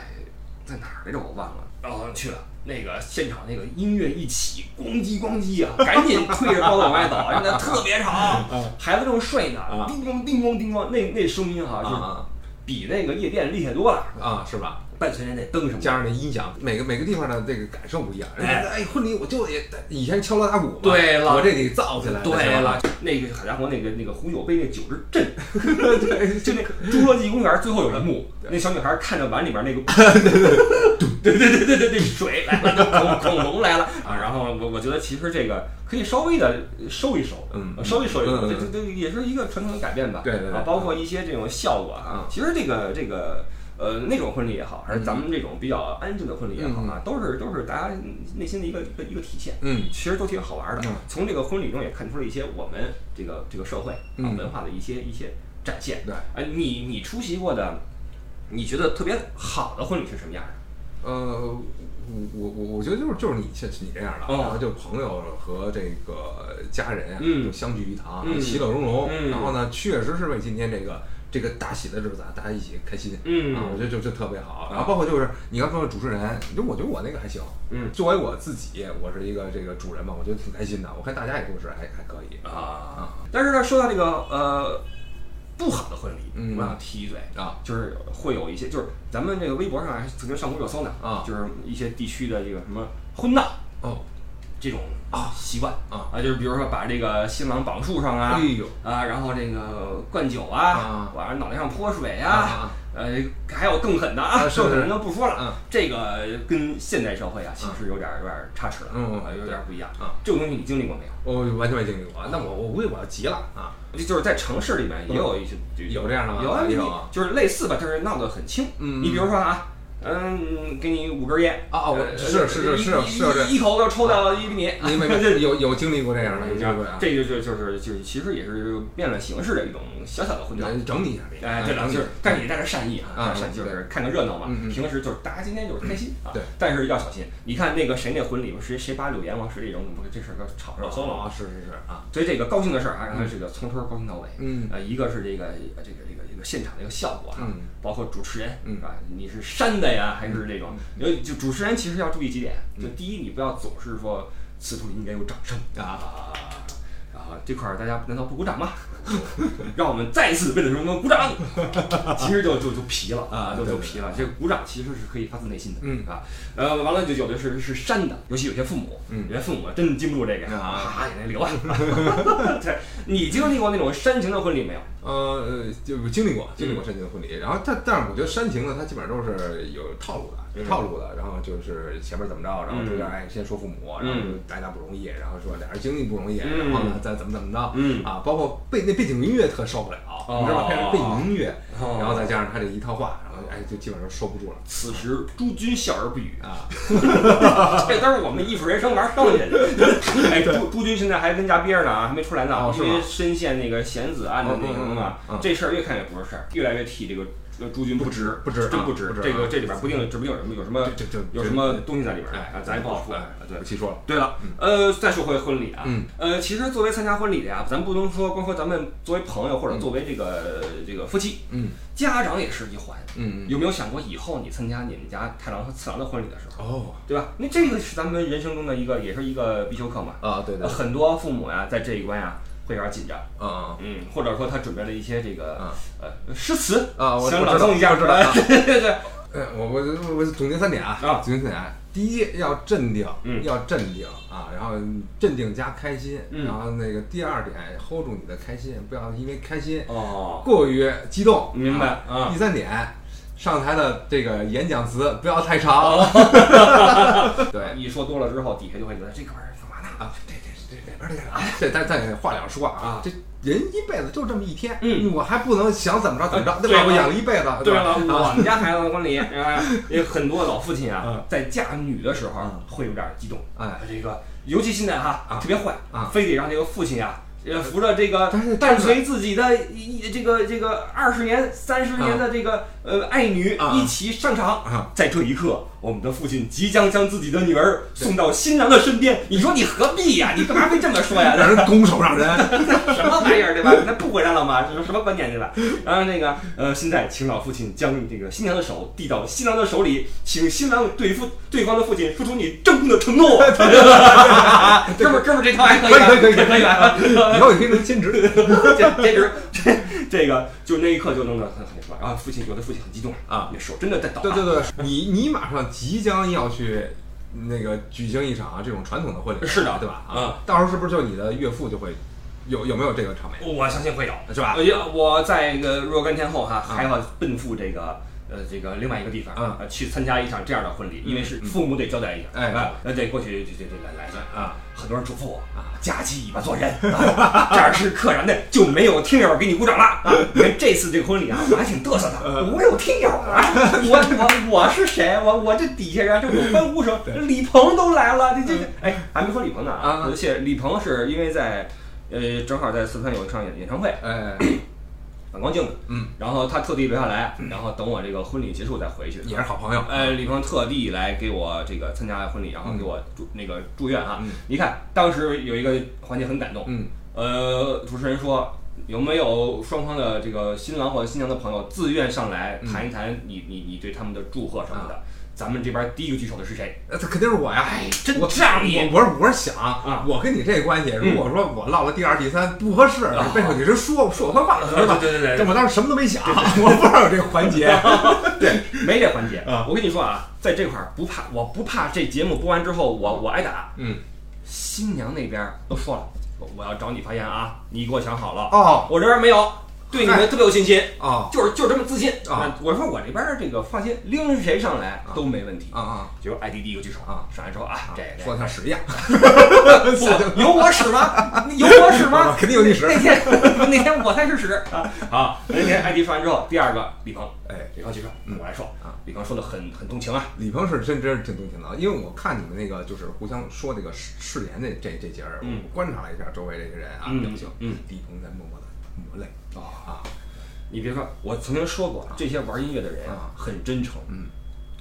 A: 在哪儿来着我忘了，然后去了。那个现场那个音乐一起，咣叽咣叽啊，赶紧推着包子往外走，真的特别吵，孩子正睡呢
B: 啊，
A: 叮咣叮咣叮咣，那那声音哈，就比那个夜店厉害多了，
B: 啊，是吧？
A: 伴随着那灯什么，
B: 加上那音响，每个每个地方的这个感受不一样。人
A: 哎
B: 家哎，婚礼我就得以前敲锣打鼓嘛，
A: 对了
B: 我这得造起来，
A: 对了，那个好家伙，那个那个红酒杯那酒是震，对，就那侏罗纪公园最后有一幕，那小女孩看着碗里边那个，对对对对对对，水来了，恐恐龙来了啊！然后我我觉得其实这个可以稍微的收一收，
B: 嗯
A: 收一收这这这也是一个传统的改变吧，
B: 对对对
A: 啊，包括一些这种效果啊
B: 嗯，
A: 其实这个这个。呃，那种婚礼也好，还是咱们这种比较安静的婚礼也好啊，都是都是大家内心的一个一个一个体现。
B: 嗯
A: 其实都挺好玩的。
B: 嗯
A: 从这个婚礼中也看出了一些我们这个这个社会啊
B: 嗯
A: 文化的一些一些展现。
B: 对
A: 哎，你你出席过的，你觉得特别好的婚礼是什么样的？
B: 呃，我我我我觉得就是就是你像你这样的，
A: 哦
B: 然后就朋友和这个家人啊，
A: 嗯
B: 就相聚一堂，
A: 嗯
B: 其乐融融。
A: 嗯
B: 然后呢，确实是为今天这个这个大喜的日子啊，大家一起开心。
A: 嗯
B: 啊，我觉得就就特别好。然后包括就是你刚说的主持人，就我觉得我那个还行。
A: 嗯
B: 作为我自己，我是一个这个主人嘛，我觉得挺开心的。我看大家也都是还还可以
A: 啊，但是呢，说到这个呃不好的婚礼，
B: 嗯
A: 我想提一嘴
B: 啊，
A: 就是会有一些，就是咱们这个微博上还曾经上过热搜呢
B: 啊
A: 就是一些地区的这个什么婚闹。
B: 哦，
A: 这种啊习惯
B: 啊啊
A: 就是比如说把这个新郎绑树上啊，
B: 哎呦
A: 啊，然后这个灌酒
B: 啊
A: 啊，往人脑袋上泼水
B: 啊
A: 呃，还有更狠的啊，
B: 啊是是
A: 更狠的就不说了
B: 嗯。
A: 这个跟现代社会啊，其实有点有点差池了，
B: 嗯
A: 啊，有点不一样
B: 啊。
A: 这种东西你经历过没有？
B: 我完全没经历过。那我我估计我要急了啊。
A: 就是在城市里面也有一些
B: 有这样的吗
A: 有啊，
B: 有啊
A: 就是类似吧，就是闹得很轻。
B: 嗯
A: 你比如说啊。嗯，给你五根烟
B: 啊啊我
A: 呃
B: 是是是是是
A: 一一口就抽到一厘米，
B: 你没没有有经历过这样的，有经历过啊。
A: 这就就就是就是，其实也是变了形式的一种小小的婚闹。
B: 整理一下呗，
A: 哎，对了，就是，但是也带着善意啊，善意就是看个热闹嘛。平时就是大家今天就是开心啊，
B: 对。
A: 但是要小心，你看那个谁那婚礼，谁谁把柳岩往水里扔，不是这事儿都炒热搜了
B: 啊，是是是啊，
A: 所以这个高兴的事儿啊，让他这个从头高兴到尾。
B: 嗯
A: 呃，一个是这个这个这个现场的一个效果啊
B: 嗯，
A: 包括主持人
B: 嗯。
A: 啊，你是扇的呀，还是这种？因为就主持人其实要注意几点，
B: 嗯。
A: 就第一，你不要总是说此处应该有掌声
B: 啊
A: 啊，这块儿大家难道不鼓掌吗？让我们再一次为了什么鼓掌？其实就就就皮了
B: 啊
A: 就就皮了。这个鼓掌其实是可以发自内心的，
B: 嗯
A: 啊，呃，完了就有的是是煽的，尤其有些父母，
B: 嗯
A: 有些父母真的经不住这个，
B: 啊
A: 哈眼泪流啊。对，你经历过那种煽情的婚礼没有？
B: 呃，就经历过经历
A: 嗯
B: 过煽情的婚礼，然后但但是我觉得煽情呢，它基本上都是有套路的，有套路的，然后就是前面怎么着，然后中间
A: 嗯
B: 哎先说父母，然后
A: 嗯。
B: 大家不容易，然后说俩人经历不容易，
A: 嗯。
B: 然后呢再怎么怎么着，
A: 嗯。
B: 啊，包括背那背景音乐特受不了，
A: 哦。
B: 你知道吧？配上背景音乐，
A: 哦。
B: 然后再加上他这一套话，然后哎就基本上收不住了。
A: 此时诸君笑而不语，
B: 啊，
A: 这都是我们艺术人生玩剩下的。哎，朱朱军现在还跟家憋着呢啊，还没出来呢，因为深陷那个贤子案的那个嘛这事儿越看越不是事儿，越来越替这个呃朱军不值，
B: 不值
A: 真不值。这个
B: 啊
A: 这里边不定指不定有什么有什么
B: 这这
A: 有什么东西在里边儿
B: 哎
A: 啊，咱也不好说。
B: 哎
A: 啊对
B: 不，细说了，
A: 对了，呃，再说回婚礼啊，
B: 嗯，
A: 呃，其实作为参加婚礼的呀，咱不能说光说咱们作为朋友或者作为这个这个夫妻，
B: 嗯
A: 家长也是一环。
B: 嗯
A: 有没有想过以后你参加你们家太郎和次郎的婚礼的时候，
B: 哦
A: 对吧？那这个是咱们人生中的一个，也是一个必修课嘛。
B: 啊对对
A: 呃，很多父母呀，在这一关呀会有点紧张，
B: 嗯
A: 嗯，或者说他准备了一些这个
B: 嗯。
A: 呃诗词，
B: 啊我
A: 想
B: 我知道
A: 朗诵一下，
B: 我知道啊。
A: 对 对对。
B: 呃，我我我我总结三点啊，
A: 啊。
B: 总结三点。第一要镇定，
A: 嗯。
B: 要镇定啊，然后镇定加开心，
A: 嗯。
B: 然后那个第二点 hold 住你的开心，不要因为开心
A: 哦，
B: 过于激动，
A: 明白
B: 啊
A: 啊。
B: 第三点，上台的这个演讲词不要太长，对。
A: 一说多了之后，底下就会觉得这哥们儿干嘛呢？
B: 啊，这这这这边这个，这咱咱也话两说啊
A: 啊，
B: 这人一辈子就这么一天，
A: 嗯。
B: 我还不能想怎么着怎么着，对吧？我养了一辈子，
A: 对了，我们家孩子的婚礼，啊，有很多老父亲啊
B: 嗯，
A: 在嫁女的时候
B: 嗯。
A: 会有点激动，
B: 哎，
A: 这个尤其现在哈
B: 啊。
A: 特别坏
B: 啊。
A: 非得让这个父亲啊。呃，扶着这个伴随自己的一一这个这个二十年、三十年的这个呃爱女
B: 啊。
A: 一起上场
B: 啊，
A: 在这一刻，我们的父亲即将将自己的女儿送到新郎的身边。你说你何必呀？你干嘛非这么说呀？
B: 让人拱手让人，
A: 什么玩意儿对吧？那不回来了吗？这是什么观点对吧？然后那个呃，现在请老父亲将这个新娘的手递到新郎的手里，请新郎对父对方的父亲说出你郑重的承诺。哥们儿，哥们儿，这套还可以吧，
B: 可以可以可以
A: 可以吧？
B: 以后也可以能兼职。
A: 兼兼职这这个就那一刻就弄得很很什么，然后父亲觉得父亲很激动
B: 啊，
A: 那手真的在抖啊。
B: 对对对，你你马上即将要去那个举行一场这种传统的婚礼，
A: 是的
B: 对吧？
A: 嗯
B: 啊，到时候是不是就你的岳父就会有有没有这个场面？
A: 我相信会有，
B: 是吧
A: 我我在那个若干天后哈，还要奔赴这个。呃，这个另外一个地方，
B: 嗯
A: 呃，去参加一场这样的婚礼，因为是父母得交代一下，
B: 哎
A: 啊，呃，得过去，这这这来来一下
B: 啊，
A: 很多人嘱咐我啊，夹起尾巴做人，啊这儿是客人的，就没有听友给你鼓掌了啊！你看这次这个婚礼啊，我还挺嘚瑟的，我有听友啊，我我我是谁？我我这底下人这有欢呼声，李鹏都来了，这这这，哎，还没说李鹏呢
B: 啊
A: 而且李鹏是因为在。呃，正好在四川有一场演演唱会，
B: 哎，
A: 反光镜的，
B: 嗯，
A: 然后他特地留下来，然后等我这个婚礼结束再回去。
B: 也是好朋友。
A: 哎，李鹏特地来给我这个参加婚礼，然后给我祝那个祝愿啊。
B: 嗯
A: 你看当时有一个环节很感动，
B: 嗯，
A: 呃，主持人说有没有双方的这个新郎或者新娘的朋友自愿上来
B: 嗯
A: 谈一谈你你你对他们的祝贺什么
B: 啊
A: 的？咱们这边第一个举手的是谁？
B: 呃，这肯定是我呀！
A: 哎真
B: 我
A: 这样
B: 我我是我是想
A: 啊
B: 我跟你这关系，如果说我落了第二、第三不合适
A: 了，
B: 背后你是说说我坏话，是吧？
A: 对对对
B: 这我当时什么都没想，我不知道有这个环节。
A: 对，没这环节
B: 啊
A: 我跟你说啊，在这块儿不怕，我不怕这节目播完之后我我挨打。
B: 嗯，
A: 新娘那边都说了，我我要找你发言啊，你给我想好了。
B: 哦
A: 我这边没有，对你们特别有信心，
B: 啊
A: 就是就是这么自信。
B: 啊
A: 我说我这边这个放心，拎谁上来都没问题。
B: 啊啊！
A: 结果艾迪第一个举手
B: 啊，
A: 上来之后啊，这这
B: 说的像屎一样，
A: 不有我使吗？有我使吗？
B: 肯定有你屎
A: 那天那天我才是屎啊！好，那天艾迪说完之后，第二个李鹏，
B: 哎，
A: 李鹏举手，
B: 嗯
A: 我来说
B: 啊，
A: 李鹏说的很很动情啊。
B: 李鹏是真真是挺动情的，因为我看你们那个就是互相说那个誓誓言那这这节儿，
A: 嗯
B: 我观察了一下周围这些人啊
A: 嗯
B: 表情，
A: 嗯
B: 李鹏在默默的抹泪
A: 哦
B: 啊，
A: 你别说，我曾经说过，这些玩音乐的人
B: 啊
A: 很真诚，
B: 嗯，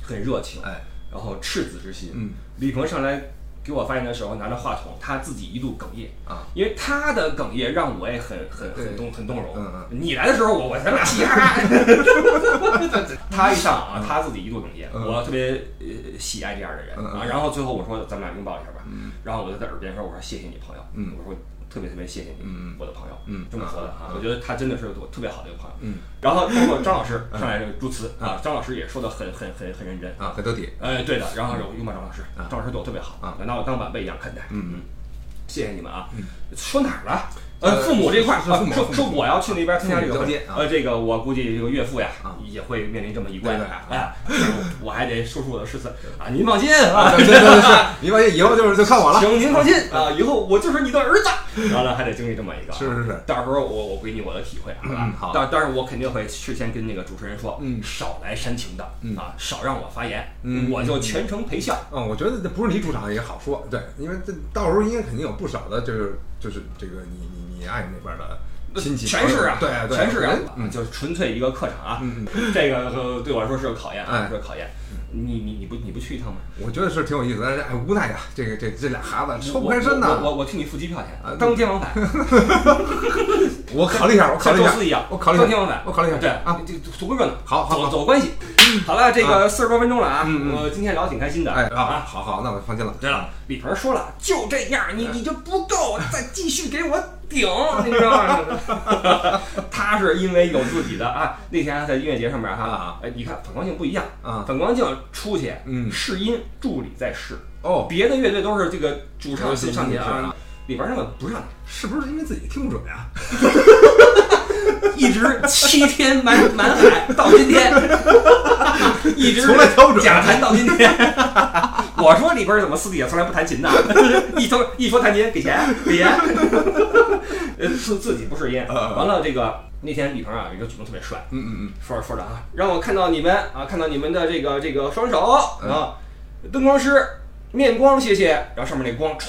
A: 很热情，
B: 哎，
A: 然后赤子之心。
B: 嗯，
A: 李鹏上来给我发言的时候，拿着话筒，他自己一度哽咽
B: 啊，
A: 因为他的哽咽让我也很很很动很动容。
B: 嗯嗯
A: 你来的时候，我我他妈嘻哈。他一上啊，他自己一度哽咽，
B: 嗯
A: 我特别呃喜爱这样的人啊。然后最后我说咱们俩拥抱一下吧，
B: 嗯
A: 然后我就在耳边说我说谢谢你朋友，
B: 嗯
A: 我说特别特别谢谢你，
B: 嗯
A: 我的朋友，
B: 嗯
A: 这么说的啊，
B: 嗯
A: 我觉得他真的是我特别好的一个朋友。
B: 嗯。
A: 然后包括张老师上来这个祝词啊，张老师也说的很很很很认真。
B: 啊，很得体，
A: 哎，对的，然后有拥抱张老师
B: 啊，
A: 张老师对我特别好
B: 啊，
A: 拿我当晚辈一样看待。
B: 嗯嗯
A: 谢谢你们啊
B: 嗯！
A: 说哪儿了？
B: 呃
A: 呃，父母这块说说我要去那边参加这个会
B: 父母交接啊
A: 呃，这个我估计这个岳父呀
B: 啊
A: 也会面临这么一关
B: 对对
A: 哎，我还得说出我的誓词啊！您放心啊，
B: 对对对是，你放心，以后就是就看我了。
A: 请您放心啊，以后我就是你的儿子。然后呢，还得经历这么一个啊，
B: 是是是
A: 到时候我我给你我的体会，好吧
B: 嗯？好
A: 但但是我肯定会事先跟那个主持人说，
B: 嗯
A: 少来煽情的
B: 嗯
A: 啊，少让我发言，
B: 嗯
A: 我就全程陪笑。
B: 嗯，我觉得这不是你主场也好说，对，因为这到时候应该肯定有不少的，就是就是这个你你你爱人那边的亲戚
A: 全是啊，
B: 对对，
A: 全是啊，
B: 嗯
A: 就是纯粹一个客场啊。
B: 嗯，
A: 这个呃对我来说是个考验啊，
B: 哎
A: 是个考验。你你你不你不去一趟吗？
B: 我觉得是挺有意思的，但是哎无奈呀，这个这这俩孩子抽不开身呐
A: 我。我我替你付机票钱
B: 啊，
A: 当天往返，
B: 我考虑一下，我考虑一下
A: 像宙斯一样，
B: 我考虑一下
A: 当天往返。
B: 我考虑一下
A: 对
B: 啊，
A: 这图个热闹，
B: 好好好
A: 走走关系。好了，这个四十多分钟了啊，我今天聊得挺开心的。
B: 哎啊，
A: 啊，
B: 好好，那我放心了。
A: 对了，李鹏说了，就这样，你你就不够，再继续给我顶，你知道吗？他是因为有自己的啊，那天在音乐节上面哈
B: 啊，
A: 哎，你看反光镜不一样
B: 啊
A: 反光镜出去，
B: 嗯
A: 试音助理在试，
B: 哦，
A: 别的乐队都是这个主唱
B: 有
A: 上上去啊里边那个不上去。
B: 是不是因为自己听不准啊？
A: 一直七天满满海到今天，一直
B: 从来调不准
A: 假弹到今天。我说里边怎么私底下从来不弹琴呢？一说一说弹琴给钱给钱，呃自自己不是音。完了这个那天李鹏啊有一个举动特别帅，
B: 嗯嗯嗯
A: 说着说着啊，让我看到你们啊，看到你们的这个这个双手
B: 嗯
A: 啊，灯光师面光谢谢，然后上面那光歘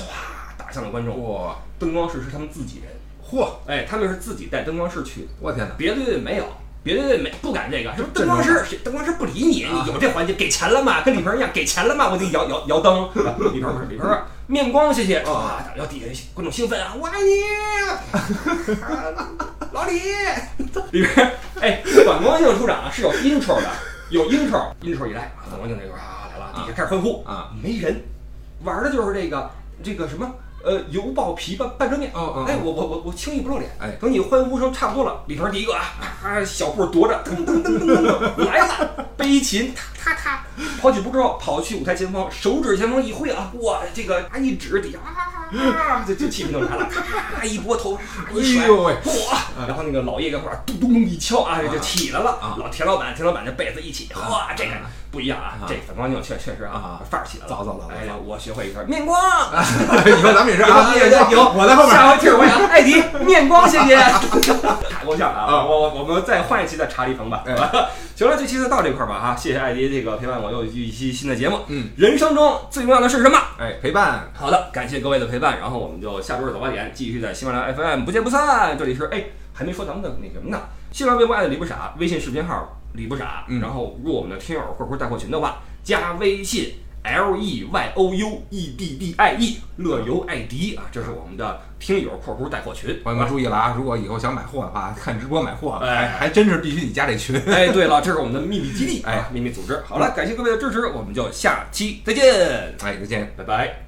A: 打向了观
B: 嗯，
A: 众，
B: 哇，
A: 灯光师是他们自己人，
B: 嚯，
A: 哎，他们是自己带灯光师去的。
B: 我天哪！
A: 别的队没有，别的乐队没不敢这个，什么灯光师，灯光师不理你，有这环节，给钱了吗？跟李鹏一样，给钱了吗？我得摇摇摇灯。李鹏不是，李鹏面光，谢谢。啊，然后底下观众兴奋啊，我爱你，啊老李。里边哎，反光镜出场啊是有 intro 的，有 intro，intro 一来，反光镜这块儿啊来了，底下开始欢呼
B: 啊，
A: 没人，玩的就是这个这个什么。呃，油爆皮半半遮面，
B: 哦哦
A: 哎，我我我我轻易不露脸，
B: 哎
A: 等你欢呼声差不多了，里边第一个啊，啊，小步踱着，噔噔噔噔噔噔来了，背琴，踏踏踏，跑几步之后跑去舞台前方，手指前方一挥啊，哇，这个啊一指底下啊，这这气氛就来了，咔一拨头，一甩，
B: 哎呦喂
A: 嚯，然后那个老叶跟后边咚咚咚一敲啊，就起来了，老田老板田老板这被子一起，哇，这个不一样啊，这反光镜确确实啊
B: 啊，
A: 范儿起来了，
B: 早早早早
A: 哎呀，我学会一个面光。
B: 以后咱们也是啊，
A: 有
B: 我在后面。
A: 下回听我讲，艾迪面光，谢谢。太够呛啊！
B: 啊
A: 我我我们再换一期再查理鹏吧。
B: 哎
A: 行了，这期就到这块儿吧哈，谢谢艾迪这个陪伴我又一期新的节目。
B: 嗯，
A: 人生中最重要的是什么？
B: 哎，陪伴，
A: 好的，感谢各位的陪伴，然后我们就下周日早八点继续在喜马拉雅 FM 不见不散。这里是哎，还没说咱们的那什么呢？新浪微博爱的李不傻，微信视频号李不傻，
B: 嗯
A: 然后入我们的听友或者带货群的话，加微信 L E Y O U E D D I E 乐游艾迪啊，这是我们的听友（括弧带货群）。
B: 朋友们注意了啊！如果以后想买货的话，看直播买货，
A: 哎
B: 还还真是必须得加这群。
A: 哎，对了，这是我们的秘密基地，
B: 哎
A: 啊，秘密组织。好了，感谢各位的支持，我们就下期再见，
B: 哎，再见。
A: 拜拜。